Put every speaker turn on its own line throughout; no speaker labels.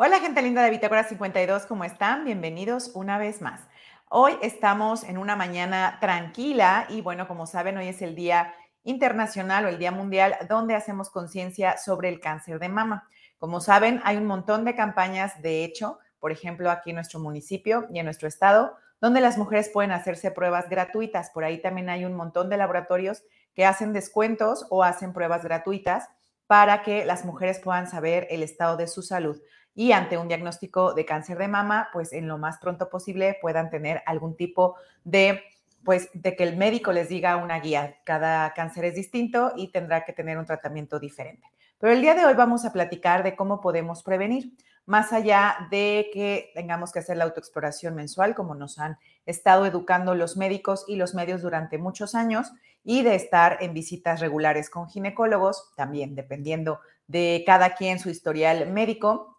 Hola gente linda de Bitácora 52, ¿cómo están? Bienvenidos una vez más. Hoy estamos en una mañana tranquila y bueno, como saben, hoy es el Día Internacional o el Día Mundial donde hacemos conciencia sobre el cáncer de mama. Como saben, hay un montón de campañas, de hecho, por ejemplo, aquí en nuestro municipio y en nuestro estado, donde las mujeres pueden hacerse pruebas gratuitas. Por ahí también hay un montón de laboratorios que hacen descuentos o hacen pruebas gratuitas para que las mujeres puedan saber el estado de su salud y ante un diagnóstico de cáncer de mama, pues en lo más pronto posible puedan tener algún tipo de, pues de que el médico les diga una guía. Cada cáncer es distinto y tendrá que tener un tratamiento diferente. Pero el día de hoy vamos a platicar de cómo podemos prevenir, más allá de que tengamos que hacer la autoexploración mensual, como nos han estado educando los médicos y los medios durante muchos años, y de estar en visitas regulares con ginecólogos, también dependiendo de cada quien su historial médico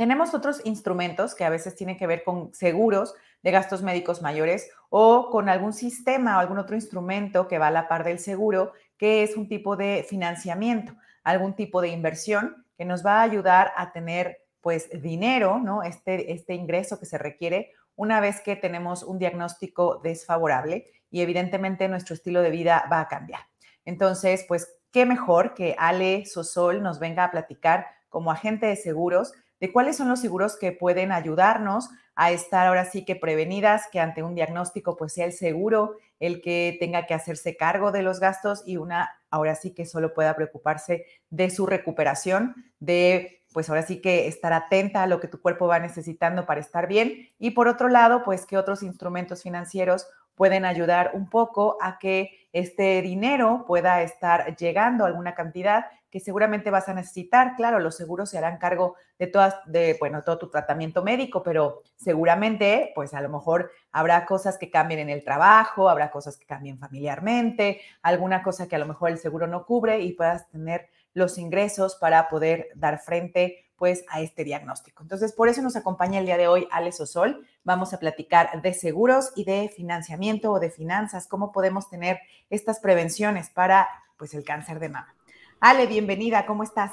tenemos otros instrumentos que a veces tienen que ver con seguros de gastos médicos mayores o con algún sistema o algún otro instrumento que va a la par del seguro, que es un tipo de financiamiento, algún tipo de inversión que nos va a ayudar a tener pues dinero, ¿no? Este, este ingreso que se requiere una vez que tenemos un diagnóstico desfavorable y evidentemente nuestro estilo de vida va a cambiar. Entonces, pues, qué mejor que Ale Sosol nos venga a platicar como agente de seguros de cuáles son los seguros que pueden ayudarnos a estar ahora sí que prevenidas, que ante un diagnóstico pues sea el seguro el que tenga que hacerse cargo de los gastos y una ahora sí que solo pueda preocuparse de su recuperación, de pues ahora sí que estar atenta a lo que tu cuerpo va necesitando para estar bien. Y por otro lado pues que otros instrumentos financieros pueden ayudar un poco a que este dinero pueda estar llegando a alguna cantidad que seguramente vas a necesitar. Claro, los seguros se harán cargo de todas, de, bueno, todo tu tratamiento médico, pero seguramente, pues a lo mejor habrá cosas que cambien en el trabajo, habrá cosas que cambien familiarmente, alguna cosa que a lo mejor el seguro no cubre y puedas tener los ingresos para poder dar frente pues a este diagnóstico. Entonces, por eso nos acompaña el día de hoy Alex Osol. Vamos a platicar de seguros y de financiamiento o de finanzas, cómo podemos tener estas prevenciones para pues el cáncer de mama. Ale, bienvenida, ¿cómo estás?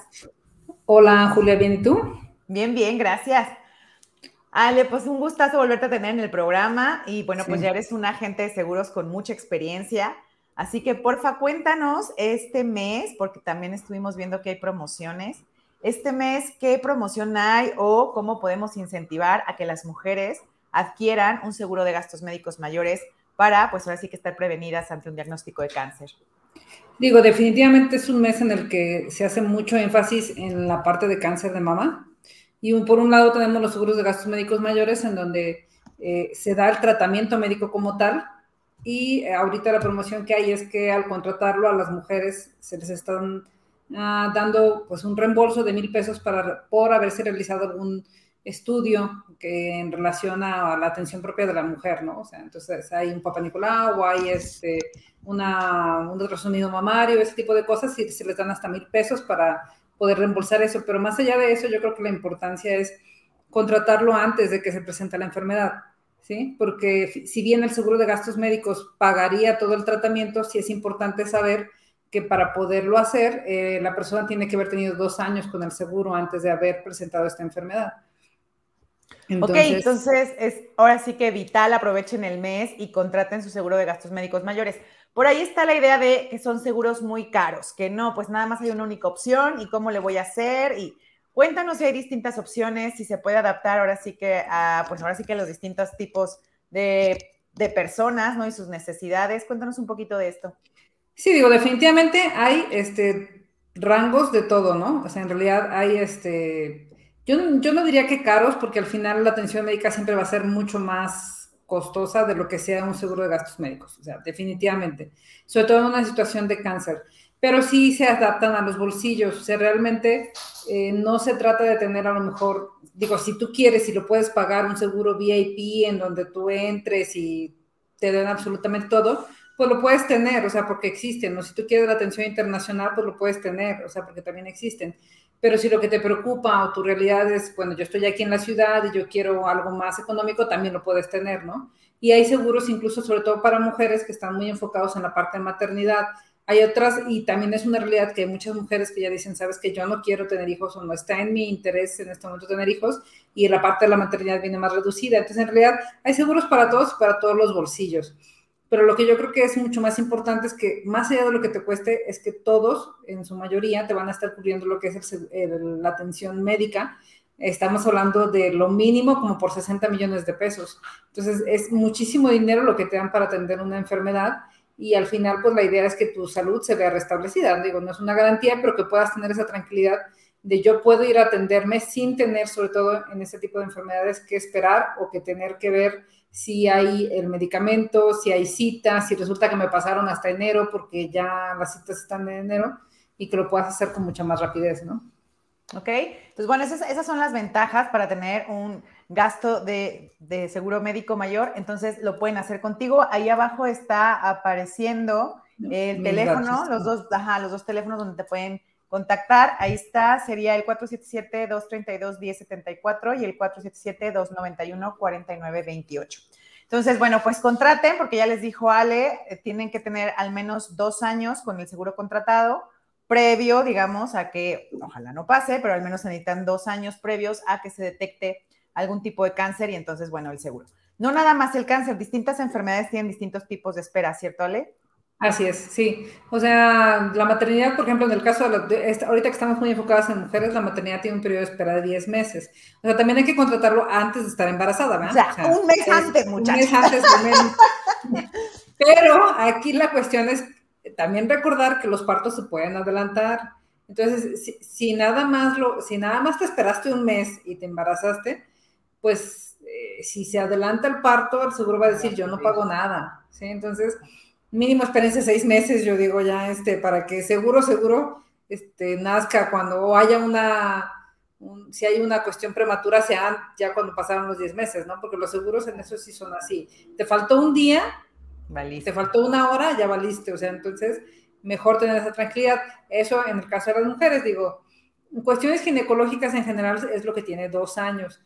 Hola, Julia, ¿bien y tú?
Bien, bien, gracias. Ale, pues un gustazo volverte a tener en el programa y bueno, pues ya eres un agente de seguros con mucha experiencia. Así que porfa, cuéntanos este mes, porque también estuvimos viendo que hay promociones este mes, ¿qué promoción hay o cómo podemos incentivar a que las mujeres adquieran un seguro de gastos médicos mayores para, pues ahora sí que estar prevenidas ante un diagnóstico de cáncer?
Digo, definitivamente es un mes en el que se hace mucho énfasis en la parte de cáncer de mama. Y por un lado tenemos los seguros de gastos médicos mayores en donde eh, se da el tratamiento médico como tal. Y eh, ahorita la promoción que hay es que al contratarlo a las mujeres se les están Ah, dando pues un reembolso de mil pesos para, por haberse realizado algún estudio que en relación a, la atención propia de la mujer, ¿no? O sea, entonces hay un papá Nicolau o hay este, una, un ultrasonido mamario, ese tipo de cosas y se les dan hasta mil pesos para poder reembolsar eso. Pero más allá de eso, yo creo que la importancia es contratarlo antes de que se presente la enfermedad, ¿sí? Porque si bien el seguro de gastos médicos pagaría todo el tratamiento, sí es importante saber que para poderlo hacer, eh, la persona tiene que haber tenido dos años con el seguro antes de haber presentado esta enfermedad.
ok, entonces es ahora sí que vital, aprovechen el mes y contraten su seguro de gastos médicos mayores. Por ahí está la idea de que son seguros muy caros, que no, pues nada más hay una única opción y cómo le voy a hacer y cuéntanos si hay distintas opciones, si se puede adaptar ahora sí que a, pues ahora sí que los distintos tipos de, de personas, ¿no? Y sus necesidades. Cuéntanos un poquito de esto.
Sí, digo, definitivamente hay este, rangos de todo, ¿no? O sea, en realidad hay este. Yo, yo no diría que caros, porque al final la atención médica siempre va a ser mucho más costosa de lo que sea un seguro de gastos médicos, o sea, definitivamente, sobre todo en una situación de cáncer, pero sí se adaptan a los bolsillos, o sea, realmente eh, no se trata de tener a lo mejor, digo, si tú quieres y lo puedes pagar un seguro VIP en donde tú entres y te den absolutamente todo, pues lo puedes tener, o sea, porque existen, ¿no? Si tú quieres la atención internacional, pues lo puedes tener, o sea, porque también existen. Pero si lo que te preocupa o tu realidad es, bueno, yo estoy aquí en la ciudad y yo quiero algo más económico, también lo puedes tener, ¿no? Y hay seguros incluso, sobre todo para mujeres que están muy enfocados en la parte de maternidad, Hay otras, y también es una realidad que hay muchas mujeres que ya dicen, sabes que yo no quiero tener hijos o no está en mi interés en este momento tener hijos, y la parte de la maternidad viene más reducida. Entonces, en realidad, hay seguros para todos y para todos los bolsillos. Pero lo que yo creo que es mucho más importante es que, más allá de lo que te cueste, es que todos, en su mayoría, te van a estar cubriendo lo que es la atención médica. Estamos hablando de lo mínimo como por 60 millones de pesos. Entonces, es muchísimo dinero lo que te dan para atender una enfermedad y al final, pues la idea es que tu salud se vea restablecida. Digo, no es una garantía, pero que puedas tener esa tranquilidad de yo puedo ir a atenderme sin tener, sobre todo en este tipo de enfermedades, que esperar o que tener que ver si hay el medicamento, si hay citas, si resulta que me pasaron hasta enero porque ya las citas están en enero y que lo puedas hacer con mucha más rapidez, ¿no?
Ok, entonces bueno, esas, esas son las ventajas para tener un gasto de, seguro médico mayor, entonces lo pueden hacer contigo. Ahí abajo está apareciendo el teléfono, los dos, ajá, los dos teléfonos donde te pueden contactar. Ahí está, sería el 477-232-1074 y el 477-291-4928. Entonces, bueno, pues contraten, porque ya les dijo Ale, eh, tienen que tener al menos dos años con el seguro contratado previo, digamos, a que, ojalá no pase, pero al menos necesitan dos años previos a que se detecte algún tipo de cáncer y entonces, bueno, el seguro. No nada más el cáncer, distintas enfermedades tienen distintos tipos de espera, ¿cierto, Ale?
Así es, sí. O sea, la maternidad, por ejemplo, en el caso de, ahorita que estamos muy enfocadas en mujeres, la maternidad tiene un periodo de espera de 10 meses. O sea, también hay que contratarlo antes de estar embarazada, ¿verdad?
O sea, un mes antes, muchachos. Un mes antes,
Pero aquí la cuestión es también recordar que los partos se pueden adelantar. Entonces, si, nada más lo, si nada más te esperaste un mes y te embarazaste, pues eh, si se adelanta el parto, el seguro va a decir, yo no pago nada, ¿sí? Entonces, mínimo espérense seis meses, yo digo ya, este, para que seguro, seguro, este, nazca cuando haya una, si hay una cuestión prematura, sea ya cuando pasaron los diez meses, ¿no? Porque los seguros en eso sí son así. Te faltó un día, te faltó una hora, ya valiste, o sea, entonces, mejor tener esa tranquilidad. Eso en el caso de las mujeres, digo, cuestiones ginecológicas en general es lo que tiene dos años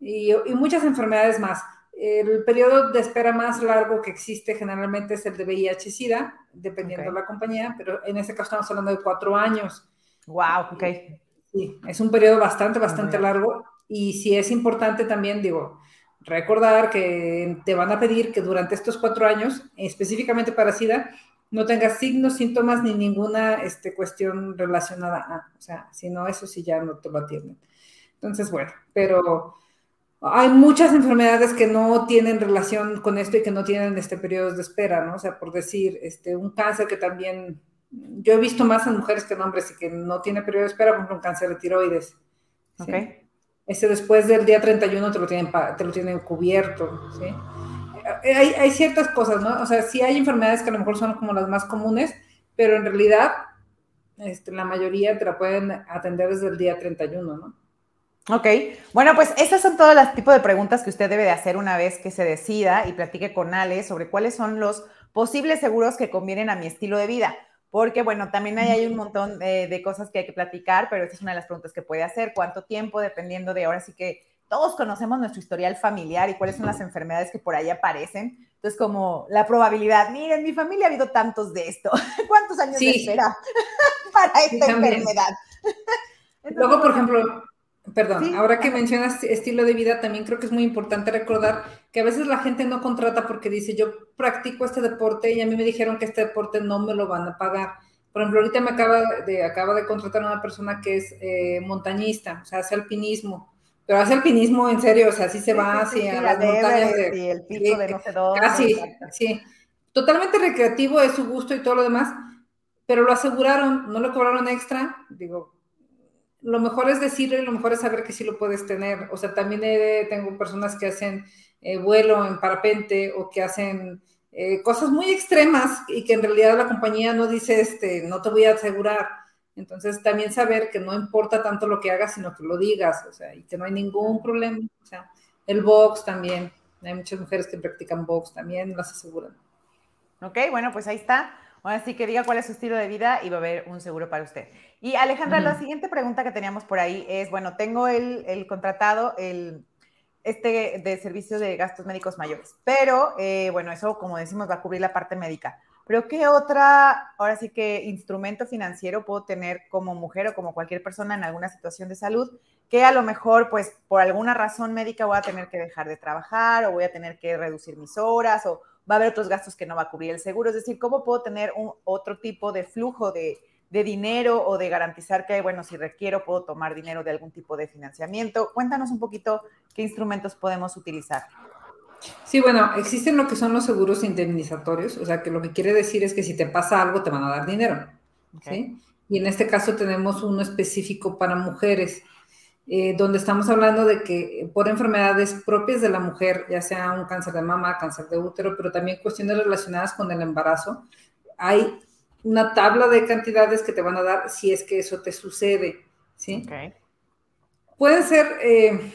y, muchas enfermedades más. El periodo de espera más largo que existe generalmente es el de VIH-Sida, dependiendo de la compañía, pero en este caso estamos hablando de cuatro años.
Wow, ok.
Sí, es un periodo bastante, bastante largo y sí es importante también, digo, recordar que te van a pedir que durante estos cuatro años, específicamente para SIDA, no tengas signos, síntomas ni ninguna este, cuestión relacionada a, o sea, si no, eso sí ya no te lo atienden. Entonces, bueno, pero hay muchas enfermedades que no tienen relación con esto y que no tienen este periodo de espera, ¿no? O sea, por decir, este, un cáncer que también, yo he visto más en mujeres que en hombres y que no tiene periodo de espera, por ejemplo, un cáncer de tiroides. ¿sí? Ese después del día 31 te lo tienen, te lo tienen cubierto, ¿sí? Hay, hay ciertas cosas, ¿no? O sea, sí hay enfermedades que a lo mejor son como las más comunes, pero en realidad este, la mayoría te la pueden atender desde el día 31, ¿no?
Ok, bueno, pues esas son todos los tipos de preguntas que usted debe de hacer una vez que se decida y platique con Ale sobre cuáles son los posibles seguros que convienen a mi estilo de vida. Porque, bueno, también hay, hay un montón de, cosas que hay que platicar, pero esa es una de las preguntas que puede hacer. ¿Cuánto tiempo? Dependiendo de ahora sí que todos conocemos nuestro historial familiar y cuáles son las enfermedades que por ahí aparecen. Entonces, como la probabilidad, miren, mi familia ha habido tantos de esto. ¿Cuántos años de espera para esta enfermedad?
Luego, por ejemplo, Perdón, ahora que mencionas estilo de vida, también creo que es muy importante recordar que a veces la gente no contrata porque dice, yo practico este deporte y a mí me dijeron que este deporte no me lo van a pagar. Por ejemplo, ahorita me acaba de, acaba de contratar a una persona que es eh, montañista, o sea, hace alpinismo, pero hace alpinismo en serio, o sea, así se va hacia las montañas
de, el pico de no sé dónde.
Casi, sí. Totalmente recreativo, es su gusto y todo lo demás, pero lo aseguraron, no le cobraron extra, digo, lo mejor es decirlo y lo mejor es saber que sí lo puedes tener. O sea, también tengo personas que hacen eh, vuelo en parapente o que hacen eh, cosas muy extremas y que en realidad la compañía no dice, este, no te voy a asegurar. Entonces, también saber que no importa tanto lo que hagas, sino que lo digas, o sea, y que no hay ningún problema. O sea, el box también. Hay muchas mujeres que practican box también, las aseguran.
Ok, bueno, pues ahí está. Ahora sí que diga cuál es su estilo de vida y va a haber un seguro para usted. Y Alejandra, la siguiente pregunta que teníamos por ahí es, bueno, tengo el, contratado, el, este de servicios de gastos médicos mayores, pero eh, bueno, eso como decimos va a cubrir la parte médica. Pero ¿qué otra, ahora sí que instrumento financiero puedo tener como mujer o como cualquier persona en alguna situación de salud que a lo mejor, pues, por alguna razón médica voy a tener que dejar de trabajar o voy a tener que reducir mis horas o va a haber otros gastos que no va a cubrir el seguro? Es decir, ¿cómo puedo tener un, otro tipo de flujo de, de dinero o de garantizar que, bueno, si requiero, puedo tomar dinero de algún tipo de financiamiento? Cuéntanos un poquito qué instrumentos podemos utilizar.
Sí, bueno, existen lo que son los seguros indemnizatorios, o sea, que lo que quiere decir es que si te pasa algo te van a dar dinero. ¿sí? Y en este caso tenemos uno específico para mujeres, eh, donde estamos hablando de que por enfermedades propias de la mujer, ya sea un cáncer de mama, cáncer de útero, pero también cuestiones relacionadas con el embarazo, hay una tabla de cantidades que te van a dar si es que eso te sucede. ¿sí? Okay. Pueden ser... Eh,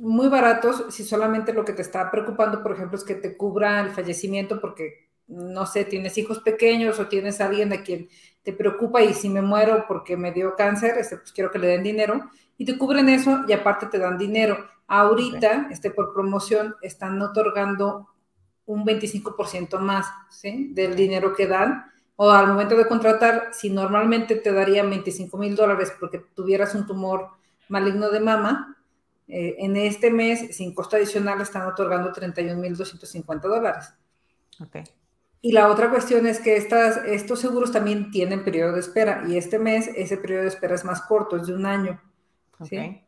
muy baratos si solamente lo que te está preocupando, por ejemplo, es que te cubra el fallecimiento porque, no sé, tienes hijos pequeños o tienes a alguien a quien te preocupa y si me muero porque me dio cáncer, este, pues quiero que le den dinero y te cubren eso y aparte te dan dinero. Ahorita, este, por promoción, están otorgando un 25% más ¿sí? del dinero que dan. O al momento de contratar, si normalmente te darían 25 mil dólares porque tuvieras un tumor maligno de mama, eh, en este mes, sin costo adicional, están otorgando 31.250 dólares. Okay. Y la otra cuestión es que estas, estos seguros también tienen periodo de espera y este mes ese periodo de espera es más corto, es de un año. Okay.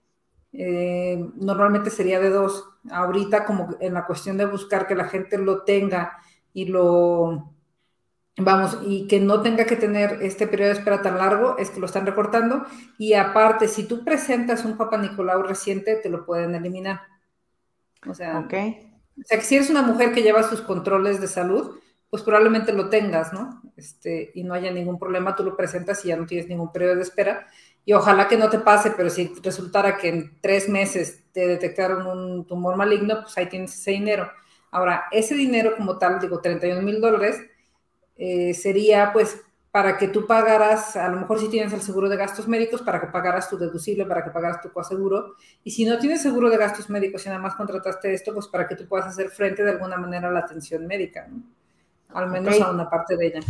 Eh, normalmente sería de dos. Ahorita como en la cuestión de buscar que la gente lo tenga y lo vamos, y que no tenga que tener este periodo de espera tan largo, es que lo están recortando. Y aparte, si tú presentas un Papa Nicolau reciente, te lo pueden eliminar. O sea, okay. o sea, que si eres una mujer que lleva sus controles de salud, pues probablemente lo tengas, ¿no? Este, y no haya ningún problema, tú lo presentas y ya no tienes ningún periodo de espera. Y ojalá que no te pase, pero si resultara que en tres meses te detectaron un tumor maligno, pues ahí tienes ese dinero. Ahora, ese dinero como tal, digo, 31 mil dólares, eh, sería pues para que tú pagaras, a lo mejor si tienes el seguro de gastos médicos, para que pagaras tu deducible, para que pagaras tu coaseguro. Y si no tienes seguro de gastos médicos y nada más contrataste esto, pues para que tú puedas hacer frente de alguna manera a la atención médica, ¿no? Al menos a una parte de ella.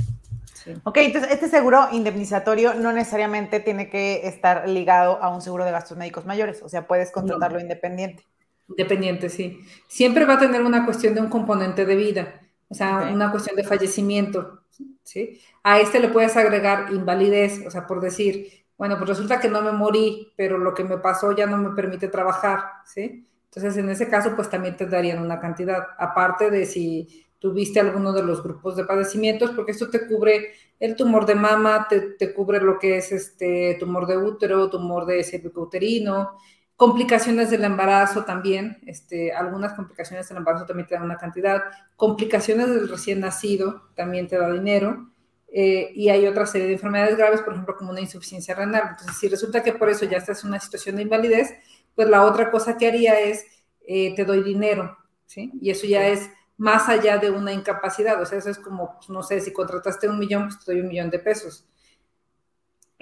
Ok, entonces este seguro indemnizatorio no necesariamente tiene que estar ligado a un seguro de gastos médicos mayores, o sea, puedes contratarlo independiente.
Independiente, sí. Siempre va a tener una cuestión de un componente de vida o sea, una cuestión de fallecimiento, ¿sí? A este le puedes agregar invalidez, o sea, por decir, bueno, pues resulta que no me morí, pero lo que me pasó ya no me permite trabajar, ¿sí? Entonces, en ese caso, pues también te darían una cantidad, aparte de si tuviste alguno de los grupos de padecimientos, porque esto te cubre el tumor de mama, te, te cubre lo que es este tumor de útero, tumor de uterino, Complicaciones del embarazo también, este, algunas complicaciones del embarazo también te dan una cantidad. Complicaciones del recién nacido también te da dinero. Eh, y hay otra serie de enfermedades graves, por ejemplo, como una insuficiencia renal. Entonces, si resulta que por eso ya estás en una situación de invalidez, pues la otra cosa que haría es, eh, te doy dinero, ¿sí? Y eso ya es más allá de una incapacidad. O sea, eso es como, pues, no sé, si contrataste un millón, pues te doy un millón de pesos.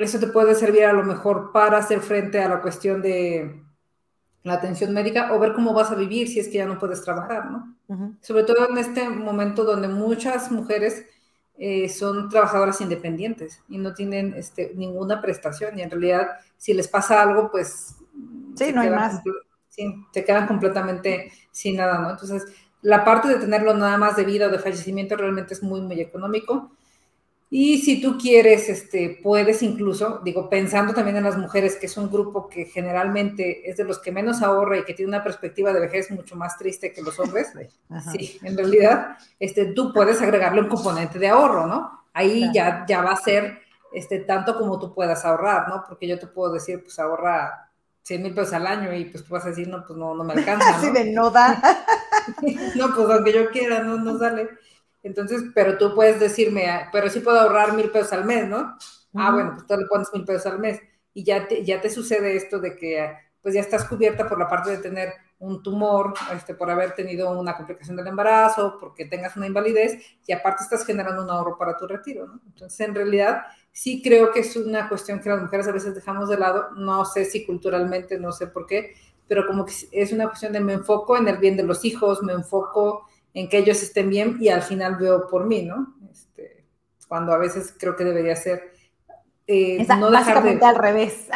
Eso te puede servir a lo mejor para hacer frente a la cuestión de, la atención médica o ver cómo vas a vivir si es que ya no puedes trabajar, ¿no? Sobre todo en este momento donde muchas mujeres eh, son trabajadoras independientes y no tienen este, ninguna prestación y en realidad si les pasa algo, pues...
Sí, no hay más.
Sí, te quedan completamente sin nada, ¿no? Entonces, la parte de tenerlo nada más de vida o de fallecimiento realmente es muy, muy económico y si tú quieres, este, puedes incluso, digo, pensando también en las mujeres, que es un grupo que generalmente es de los que menos ahorra y que tiene una perspectiva de vejez mucho más triste que los hombres, sí, en realidad, este, tú puedes agregarle un componente de ahorro, ¿no? Ahí ya, ya va a ser este, tanto como tú puedas ahorrar, ¿no? Porque yo te puedo decir, pues ahorra 100 mil pesos al año y pues tú vas a decir, no, pues no, no me alcanza. ¿no?
Así de no da.
no, pues aunque yo quiera, no, no sale. Entonces, pero tú puedes decirme, ah, pero sí puedo ahorrar mil pesos al mes, ¿no? Ah, bueno, pues tú le pones mil pesos al mes y ya te, ya te sucede esto de que pues ya estás cubierta por la parte de tener un tumor, este, por haber tenido una complicación del embarazo, porque tengas una invalidez y aparte estás generando un ahorro para tu retiro, ¿no? Entonces, en realidad, sí creo que es una cuestión que las mujeres a veces dejamos de lado, no sé si culturalmente, no sé por qué, pero como que es una cuestión de me enfoco en el bien de los hijos, me enfoco en que ellos estén bien y al final veo por mí, ¿no? Este, cuando a veces creo que debería ser
eh, no básicamente al revés.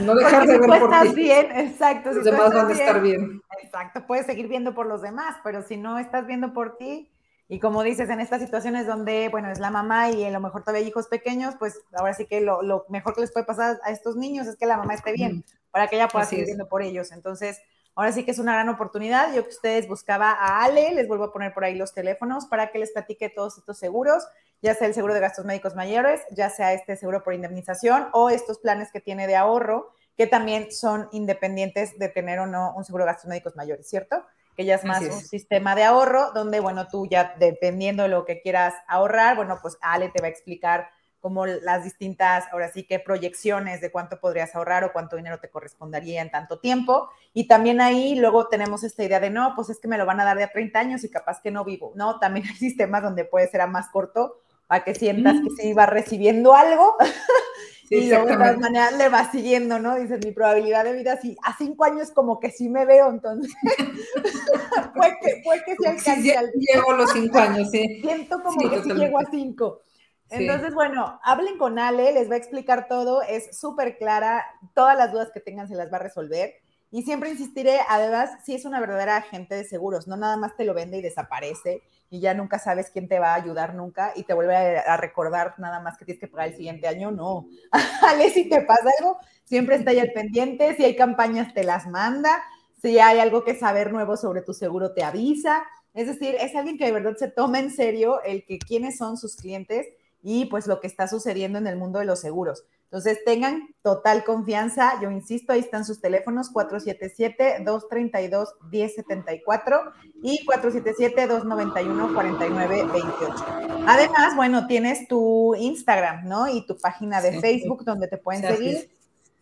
no dejar de ver por
estás bien, exacto.
Los demás van a estar bien.
Exacto, puedes seguir viendo por los demás, pero si no estás viendo por ti, y como dices, en estas situaciones donde, bueno, es la mamá y a lo mejor todavía hay hijos pequeños, pues ahora sí que lo, mejor que les puede pasar a estos niños es que la mamá esté bien, para que ella pueda seguir viendo por ellos. Entonces, ahora sí que es una gran oportunidad. Yo que ustedes buscaba a Ale, les vuelvo a poner por ahí los teléfonos para que les platique todos estos seguros ya sea el seguro de gastos médicos mayores, ya sea este seguro por indemnización o estos planes que tiene de ahorro, que también son independientes de tener o no un seguro de gastos médicos mayores, ¿cierto? Que ya es más un sistema de ahorro donde, bueno, tú ya dependiendo de lo que quieras ahorrar, bueno, pues Ale te va a explicar como las distintas, ahora sí que proyecciones de cuánto podrías ahorrar o cuánto dinero te correspondería en tanto tiempo. Y también ahí luego tenemos esta idea de, no, pues es que me lo van a dar de a 30 años y capaz que no vivo. No, también hay sistemas donde puede ser a más corto para que sientas que se iba recibiendo algo y de todas maneras le va siguiendo, ¿no? Dices, mi probabilidad de vida, sí, a cinco años como que sí me veo, entonces puede que, puede que se alcance. Sí,
llego los cinco años, sí.
Siento como que sí llego a cinco. Entonces, bueno, hablen con Ale, les va a explicar todo, es súper clara, todas las dudas que tengan se las va a resolver. Y siempre insistiré, además, si es una verdadera agente de seguros, no nada más te lo vende y desaparece y ya nunca sabes quién te va a ayudar nunca y te vuelve a, recordar nada más que tienes que pagar el siguiente año, no. Ale, si te pasa algo, siempre está ahí al pendiente, si hay campañas te las manda, si hay algo que saber nuevo sobre tu seguro te avisa. Es decir, es alguien que de verdad se toma en serio el que quiénes son sus clientes y pues lo que está sucediendo en el mundo de los seguros. Entonces, tengan total confianza. Yo insisto, ahí están sus teléfonos 477-232-1074 y 477-291-4928. Además, bueno, tienes tu Instagram, ¿no? Y tu página de Facebook donde te pueden seguir.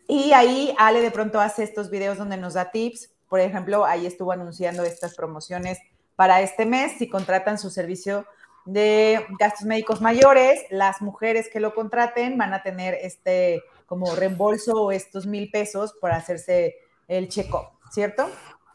Y ahí Ale de pronto hace estos videos donde nos da tips. Por ejemplo, ahí estuvo anunciando estas promociones para este mes. Si contratan su servicio de gastos médicos mayores, las mujeres que lo contraten van a tener este como reembolso o estos mil pesos por hacerse el check-up, ¿cierto?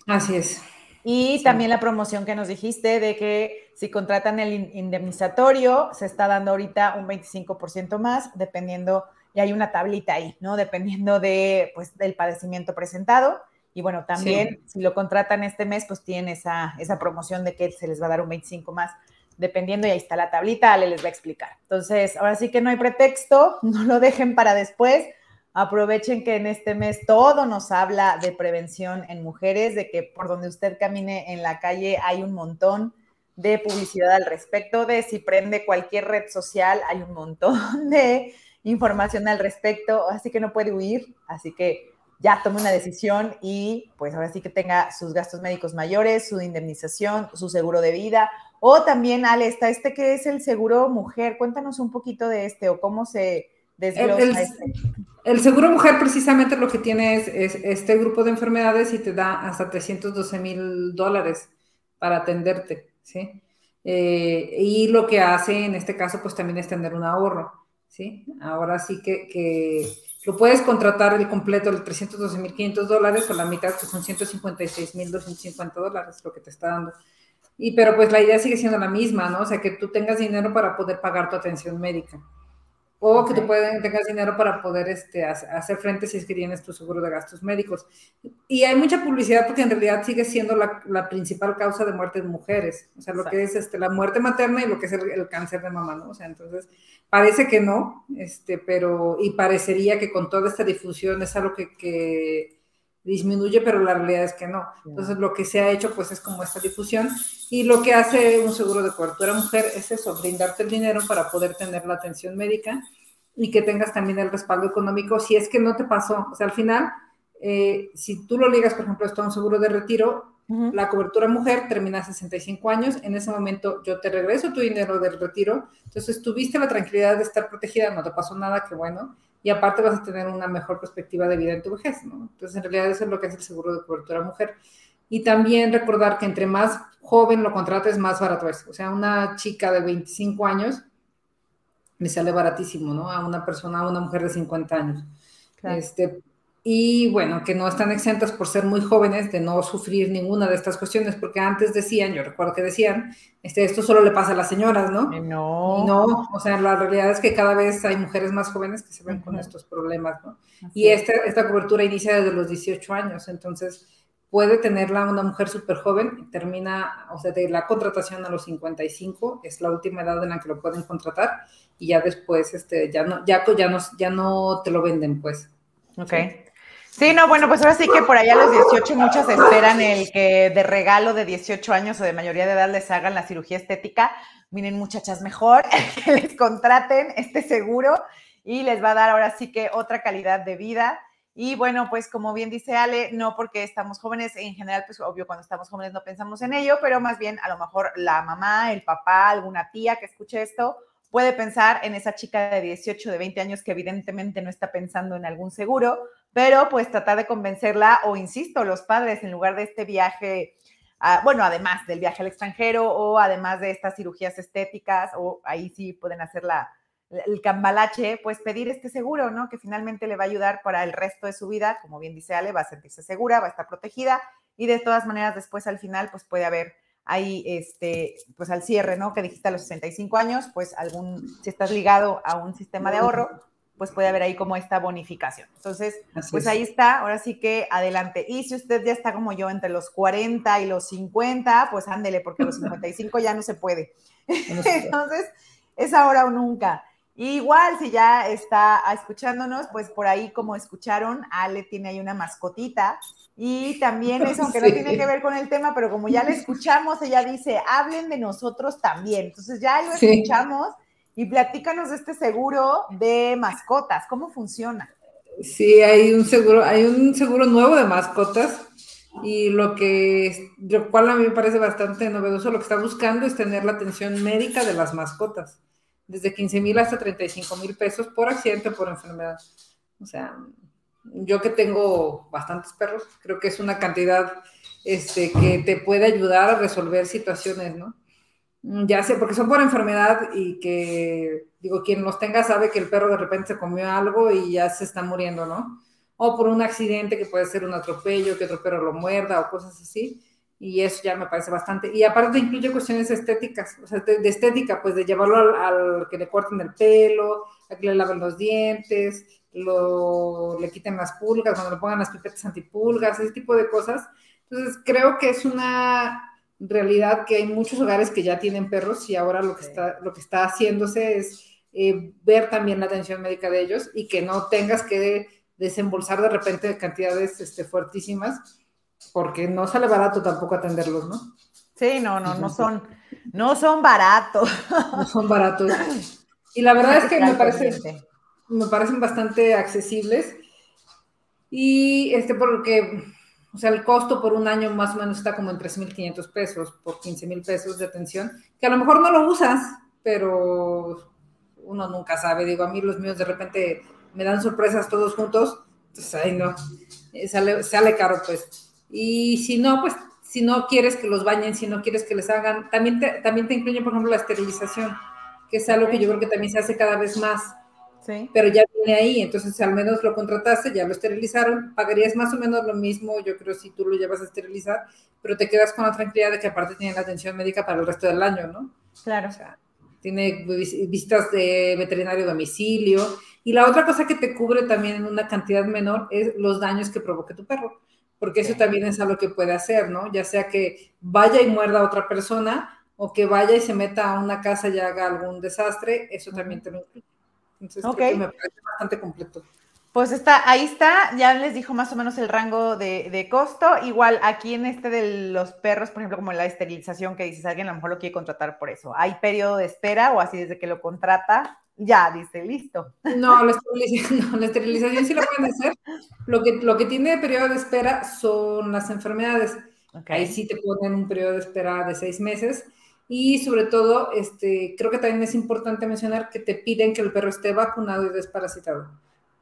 Así es.
Y también la promoción que nos dijiste de que si contratan el indemnizatorio, se está dando ahorita un 25% más, dependiendo, y hay una tablita ahí, ¿no? Dependiendo de, pues, del padecimiento presentado. Y bueno, también si lo contratan este mes, pues tienen esa, esa promoción de que se les va a dar un 25 más dependiendo, y ahí está la tablita, Ale les va a explicar. Entonces, ahora sí que no hay pretexto, no lo dejen para después. Aprovechen que en este mes todo nos habla de prevención en mujeres, de que por donde usted camine en la calle hay un montón de publicidad al respecto, de si prende cualquier red social, hay un montón de información al respecto, así que no puede huir, así que ya tome una decisión y pues ahora sí que tenga sus gastos médicos mayores, su indemnización, su seguro de vida o también, Ale, está este que es el seguro mujer. Cuéntanos un poquito de este o cómo se desglosa
el,
este.
El seguro mujer precisamente lo que tiene es, este grupo de enfermedades y te da hasta 312 mil dólares para atenderte, ¿sí? Eh, y lo que hace en este caso, pues también es tener un ahorro, ¿sí? Ahora sí que, que lo puedes contratar el completo, el 312 mil 500 dólares o la mitad, que son 156 mil 250 dólares, lo que te está dando. Y pero pues la idea sigue siendo la misma, ¿no? O sea, que tú tengas dinero para poder pagar tu atención médica. O que tú puedas, tengas dinero para poder este, hacer frente si es que tienes tu seguro de gastos médicos. Y hay mucha publicidad porque en realidad sigue siendo la, la principal causa de muerte de mujeres. O sea, lo que es este, la muerte materna y lo que es el, cáncer de mamá, ¿no? O sea, entonces parece que no, este, pero, y parecería que con toda esta difusión es algo que, que disminuye, pero la realidad es que no. Entonces, lo que se ha hecho, pues, es como esta difusión. Y lo que hace un seguro de cobertura mujer es eso, brindarte el dinero para poder tener la atención médica y que tengas también el respaldo económico si es que no te pasó. O sea, al final, eh, si tú lo ligas, por ejemplo, esto a un seguro de retiro, la cobertura mujer termina a 65 años, en ese momento yo te regreso tu dinero del retiro, entonces tuviste la tranquilidad de estar protegida, no te pasó nada, qué bueno, y aparte vas a tener una mejor perspectiva de vida en tu vejez, ¿no? Entonces, en realidad eso es lo que es el seguro de cobertura mujer. Y también recordar que entre más joven lo contrates, más barato es. O sea, una chica de 25 años me sale baratísimo, ¿no? A una persona, a una mujer de 50 años. Este, y bueno, que no están exentas por ser muy jóvenes de no sufrir ninguna de estas cuestiones, porque antes decían, yo recuerdo que decían, este, esto solo le pasa a las señoras, ¿no?
No.
no, o sea, la realidad es que cada vez hay mujeres más jóvenes que se ven con estos problemas, ¿no? y esta, esta cobertura inicia desde los 18 años, entonces puede tenerla una mujer súper joven y termina, o sea, de la contratación a los 55, es la última edad en la que lo pueden contratar, y ya después, este, ya no, ya, ya no, ya no te lo venden, pues.
Ok. Sí, no, bueno, pues ahora sí que por allá a los 18 muchas esperan el que de regalo de 18 años o de mayoría de edad les hagan la cirugía estética. Miren, muchachas, mejor que les contraten este seguro y les va a dar ahora sí que otra calidad de vida. Y bueno, pues como bien dice Ale, no porque estamos jóvenes, en general, pues obvio, cuando estamos jóvenes no pensamos en ello, pero más bien a lo mejor la mamá, el papá, alguna tía que escuche esto, puede pensar en esa chica de 18, de 20 años que evidentemente no está pensando en algún seguro, pero pues tratar de convencerla o, insisto, los padres en lugar de este viaje, bueno, además del viaje al extranjero o además de estas cirugías estéticas, o ahí sí pueden hacer la, el cambalache, pues pedir este seguro, ¿no? Que finalmente le va a ayudar para el resto de su vida, como bien dice Ale, va a sentirse segura, va a estar protegida y de todas maneras después al final pues puede haber ahí, este, pues al cierre, ¿no? Que dijiste a los 65 años, pues algún, si estás ligado a un sistema de ahorro, pues puede haber ahí como esta bonificación. Entonces, pues ahí está, ahora sí que adelante. Y si usted ya está como yo entre los 40 y los 50, pues ándele, porque los 55 ya no se puede. Entonces, es ahora o nunca. igual, si ya está escuchándonos, pues por ahí, como escucharon, Ale tiene ahí una mascotita. Y también eso, aunque no tiene que ver con el tema, pero como ya le escuchamos, ella dice, hablen de nosotros también. Entonces ya lo escuchamos y platícanos de este seguro de mascotas, ¿cómo funciona?
Sí, hay un seguro, hay un seguro nuevo de mascotas y lo que, lo cual a mí me parece bastante novedoso, lo que está buscando es tener la atención médica de las mascotas, desde 15 mil hasta 35 mil pesos por accidente o por enfermedad. O sea, yo que tengo bastantes perros, creo que es una cantidad este, que te puede ayudar a resolver situaciones, ¿no? Mm, ya sé, porque son por enfermedad y que, digo, quien los tenga sabe que el perro de repente se comió algo y ya se está muriendo, ¿no? O por un accidente que puede ser un atropello, que otro perro lo muerda o cosas así. Y eso ya me parece bastante. Y aparte incluye cuestiones estéticas, o sea, de, estética, pues de llevarlo al, que le corten el pelo, a que le laven los dientes, lo, le quiten las pulgas, cuando le pongan las pipetas antipulgas, ese tipo de cosas. Entonces, creo que es una realidad que hay muchos hogares que ya tienen perros y ahora lo que está, lo que está haciéndose es eh, ver también la atención médica de ellos y que no tengas que desembolsar de repente cantidades este, fuertísimas porque no sale barato tampoco atenderlos, ¿no?
Sí, no, no, no son, no son baratos.
No son baratos. Y la verdad es que me, parece, me parecen bastante accesibles. Y este, porque o sea, el costo por un año más o menos está como en 3.500 pesos por 15.000 pesos de atención, que a lo mejor no lo usas, pero uno nunca sabe. Digo, a mí los míos de repente me dan sorpresas todos juntos, entonces ahí no, eh, sale, sale caro pues. Y si no, pues si no quieres que los bañen, si no quieres que les hagan, también te, también te incluye, por ejemplo, la esterilización, que es algo que yo creo que también se hace cada vez más pero ya viene ahí, entonces al menos lo contrataste, ya lo esterilizaron, pagarías más o menos lo mismo, yo creo, si tú lo llevas a esterilizar, pero te quedas con la tranquilidad de que aparte tiene la atención médica para el resto del año, ¿no?
Claro.
O sea, tiene visitas de veterinario domicilio. Y la otra cosa que te cubre también en una cantidad menor es los daños que provoque tu perro, porque eso también es algo que puede hacer, ¿no? Ya sea que vaya y muerda a otra persona o que vaya y se meta a una casa y haga algún desastre, eso también te lo incluye. Entonces, me parece bastante completo.
Pues está, ahí está, ya les dijo más o menos el rango de, costo. Igual aquí en este de los perros, por ejemplo, como la esterilización que dices, alguien a lo mejor lo quiere contratar por eso. ¿Hay periodo de espera o así desde que lo contrata? Ya, dice, listo.
No, la esterilización, sí lo pueden hacer. Lo que, lo que tiene periodo de espera son las enfermedades. Ahí sí te ponen un periodo de espera de seis meses y sobre todo, este, creo que también es importante mencionar que te piden que el perro esté vacunado y desparasitado.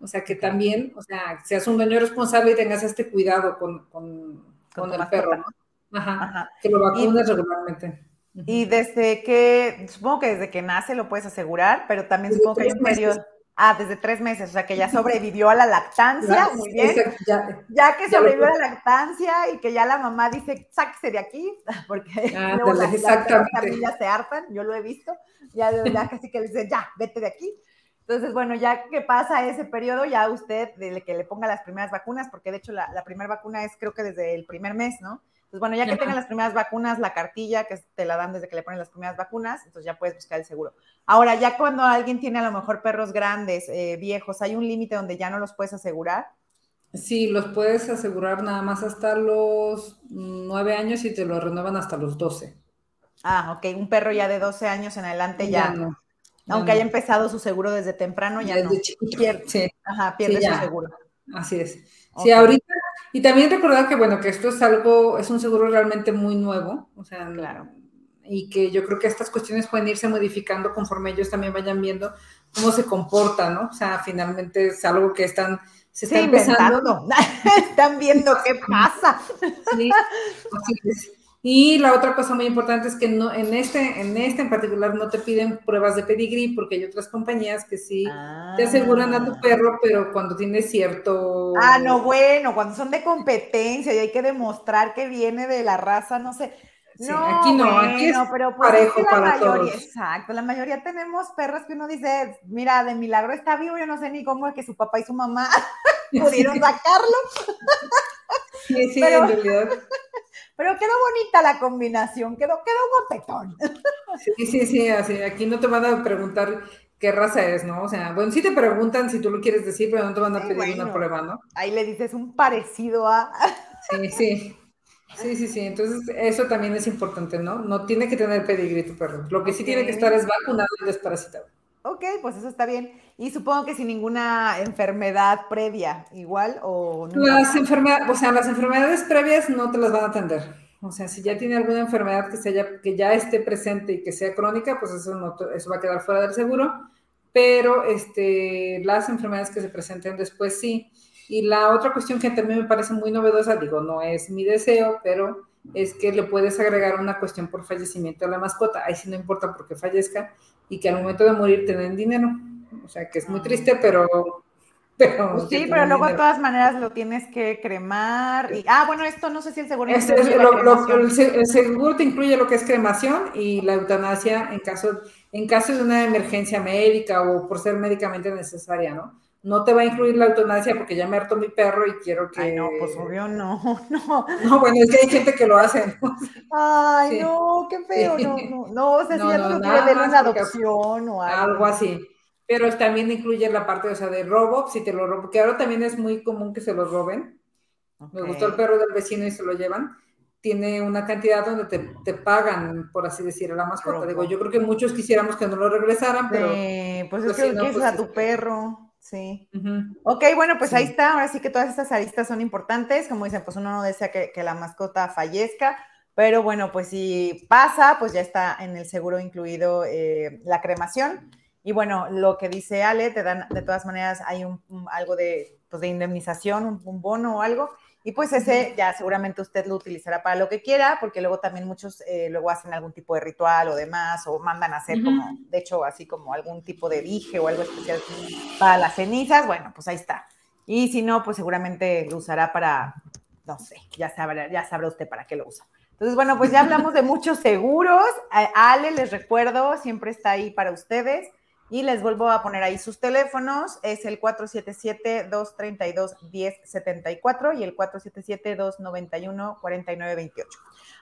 O sea, que también, o sea, seas un dueño responsable y tengas este cuidado con, con, con, el perro, ¿no? Ajá, Que lo vacunes regularmente.
Y desde que, supongo que desde que nace lo puedes asegurar, pero también supongo que hay un periodo. Ah, desde tres meses, o sea que ya sobrevivió a la lactancia, muy bien. ya, que sobrevivió a la lactancia y que ya la mamá dice, sáquese de aquí, porque
ah, luego las,
familias se hartan, yo lo he visto, ya, ya casi que le dice, ya, vete de aquí. Entonces, bueno, ya que pasa ese periodo, ya usted, de que le ponga las primeras vacunas, porque de hecho la, la primera vacuna es creo que desde el primer mes, ¿no? Entonces, bueno, ya que tengan las primeras vacunas, la cartilla que te la dan desde que le ponen las primeras vacunas, entonces ya puedes buscar el seguro. Ahora, ya cuando alguien tiene a lo mejor perros grandes, eh, viejos, ¿hay un límite donde ya no los puedes asegurar?
Sí, los puedes asegurar nada más hasta los nueve años y te lo renuevan hasta los doce.
Ah, ok, un perro ya de 12 años en adelante ya, no. Aunque haya empezado su seguro desde temprano, ya
desde no. Pierde,
sí. Ajá, pierde su seguro.
Así es. Sí, ahorita y también recordar que, bueno, que esto es algo, es un seguro realmente muy nuevo, o sea,
claro.
y que yo creo que estas cuestiones pueden irse modificando conforme ellos también vayan viendo cómo se comporta, ¿no? O sea, finalmente es algo que están, se está empezando.
están viendo qué pasa.
Sí, así es. Y la otra cosa muy importante es que no, en, este, en este en particular no te piden pruebas de pedigrí porque hay otras compañías que sí te aseguran a tu ah. perro, pero cuando tiene cierto...
Ah, no, bueno, cuando son de competencia y hay que demostrar que viene de la raza, no sé.
no, aquí no, aquí es
pero pues
parejo
la
para
mayoría,
todos.
Exacto, la mayoría tenemos perros que uno dice, mira, de milagro está vivo, yo no sé ni cómo es que su papá y su mamá pudieron sacarlo.
Sí, sí, en realidad.
Pero quedó bonita la combinación, quedó, quedó guapetón.
Sí, sí, sí, así, aquí no te van a preguntar qué raza es, ¿no? O sea, bueno, sí te preguntan si tú lo quieres decir, pero no te van a pedir una prueba, ¿no?
Ahí le dices un parecido a...
Sí, sí. Sí, sí, sí. Entonces, eso también es importante, ¿no? No tiene que tener pedigrí tu perro. Lo que sí tiene que estar es vacunado y desparasitado.
Ok, pues eso está bien. Y supongo que sin ninguna enfermedad previa, igual o
no. Las enfermedades, o sea, las enfermedades previas no te las van a atender. O sea, si ya tiene alguna enfermedad que, se que ya esté presente y que sea crónica, pues eso, no, eso va a quedar fuera del seguro. Pero este, las enfermedades que se presenten después sí. Y la otra cuestión que también me parece muy novedosa, digo, no es mi deseo, pero es que le puedes agregar una cuestión por fallecimiento a la mascota. Ahí sí no importa por qué fallezca y que al momento de morir te den dinero. O sea, que es muy triste, pero...
pero pues sí, pero luego de todas maneras lo tienes que cremar. Y, ah, bueno, esto no sé si el seguro...
Este el, seguro te incluye lo que es cremación y la eutanasia en caso, en caso de una emergencia médica o por ser médicamente necesaria, ¿no? No te va a incluir la eutanasia porque ya me harto mi perro y quiero que.
Ay, no, pues obvio no, no.
No, bueno, es que hay gente que lo hace.
Ay, no, qué feo, no, no, no, o sea, si ya no, no una adopción o algo.
Algo así. Pero también incluye la parte, o sea, de robo, si te lo robo, que ahora también es muy común que se los roben. Me gustó el perro del vecino y se lo llevan. Tiene una cantidad donde te, te pagan, por así decir, a la mascota. Digo, yo creo que muchos quisiéramos que no lo regresaran, pero.
Sí, pues, es pues que, es pues a tu perro. Sí. Ok, bueno, pues ahí está. Ahora sí que todas estas aristas son importantes. Como dicen, pues uno no desea que, la mascota fallezca, pero bueno, pues si pasa, pues ya está en el seguro incluido eh, la cremación. Y bueno, lo que dice Ale, te dan, de todas maneras, hay un, algo de, pues de indemnización, un bono o algo. Y pues ese ya seguramente usted lo utilizará para lo que quiera, porque luego también muchos eh, luego hacen algún tipo de ritual o demás, o mandan a hacer como, de hecho, así como algún tipo de dije o algo especial para las cenizas. Bueno, pues ahí está. Y si no, pues seguramente lo usará para, no sé, ya sabrá, ya sabrá usted para qué lo usa. Entonces, bueno, pues ya hablamos de muchos seguros. Ale, les recuerdo, siempre está ahí para ustedes. Y les vuelvo a poner ahí sus teléfonos, es el 477-232-1074 y el 477-291-4928.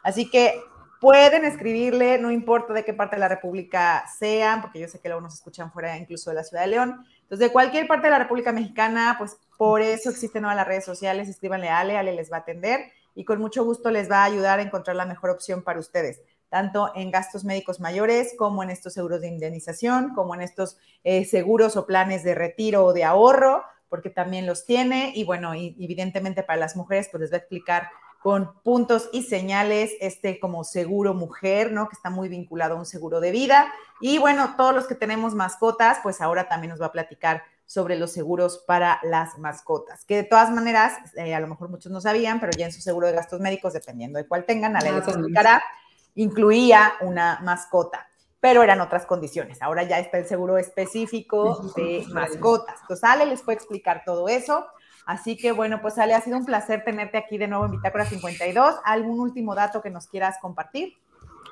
Así que pueden escribirle, no importa de qué parte de la República sean, porque yo sé que luego nos escuchan fuera incluso de la Ciudad de León. Entonces, de cualquier parte de la República Mexicana, pues por eso existen todas las redes sociales, escríbanle a Ale, Ale les va a atender y con mucho gusto les va a ayudar a encontrar la mejor opción para ustedes tanto en gastos médicos mayores como en estos seguros de indemnización, como en estos eh, seguros o planes de retiro o de ahorro, porque también los tiene. Y bueno, evidentemente para las mujeres, pues les va a explicar con puntos y señales este como seguro mujer, ¿no? Que está muy vinculado a un seguro de vida. Y bueno, todos los que tenemos mascotas, pues ahora también nos va a platicar sobre los seguros para las mascotas, que de todas maneras, eh, a lo mejor muchos no sabían, pero ya en su seguro de gastos médicos, dependiendo de cuál tengan, a les explicará incluía una mascota. pero eran otras condiciones. Ahora ya está el seguro específico de mascotas. Entonces, Ale les puede explicar todo eso. Así que bueno, pues Ale, ha sido un placer tenerte aquí de nuevo en Bitácora 52. ¿Algún último dato que nos quieras compartir?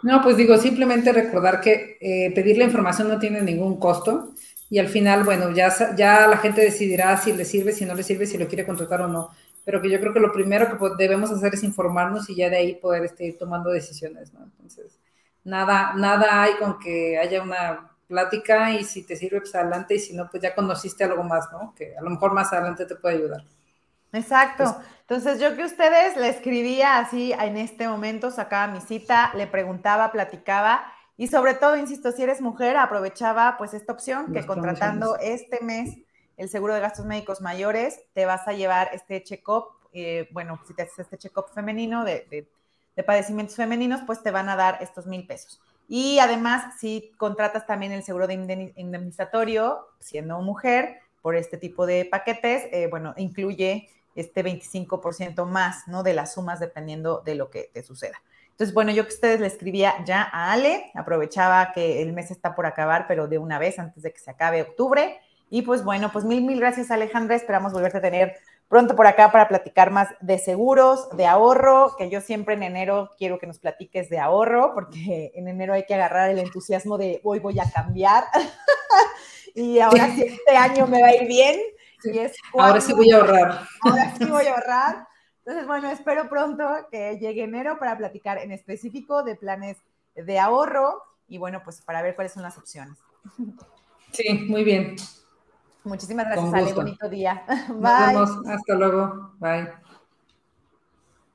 No, pues digo, simplemente recordar que eh, pedir la información no tiene ningún costo y al final, bueno, ya, ya la gente decidirá si le sirve, si no le sirve, si lo quiere contratar o no. Pero que yo creo que lo primero que debemos hacer es informarnos y ya de ahí poder este, ir tomando decisiones, ¿no? Entonces, nada, nada hay con que haya una plática y si te sirve, pues adelante y si no, pues ya conociste algo más, ¿no? Que a lo mejor más adelante te puede ayudar.
Exacto. Pues Entonces yo que ustedes le escribía así en este momento, sacaba mi cita, le preguntaba, platicaba y sobre todo, insisto, si eres mujer, aprovechaba pues esta opción que contratando este mes el seguro de gastos médicos mayores, te vas a llevar este check-up, eh, bueno, si te haces este check-up femenino de, de padecimientos femeninos, pues te van a dar estos mil pesos. Y además, si contratas también el seguro de indemnizatorio, siendo mujer, por este tipo de paquetes, eh, bueno, incluye este 25% más, ¿no? De las sumas dependiendo de lo que te suceda. Entonces, bueno, yo que ustedes le escribía ya a Ale, aprovechaba que el mes está por acabar, pero de una vez antes de que se acabe octubre. Y pues bueno, pues mil, mil gracias Alejandra, esperamos volverte a tener pronto por acá para platicar más de seguros, de ahorro, que yo siempre en enero quiero que nos platiques de ahorro, porque en enero hay que agarrar el entusiasmo de hoy voy a cambiar y ahora sí este año me va a ir bien. Y es
ahora sí voy a ahorrar.
Ahora sí voy a ahorrar. Entonces, bueno, espero pronto que llegue enero para platicar en específico de planes de ahorro y bueno, pues para ver cuáles son las opciones.
Sí, muy bien.
Muchísimas gracias, Ale. Bonito día.
Bye. Nos vemos. Hasta luego. Bye.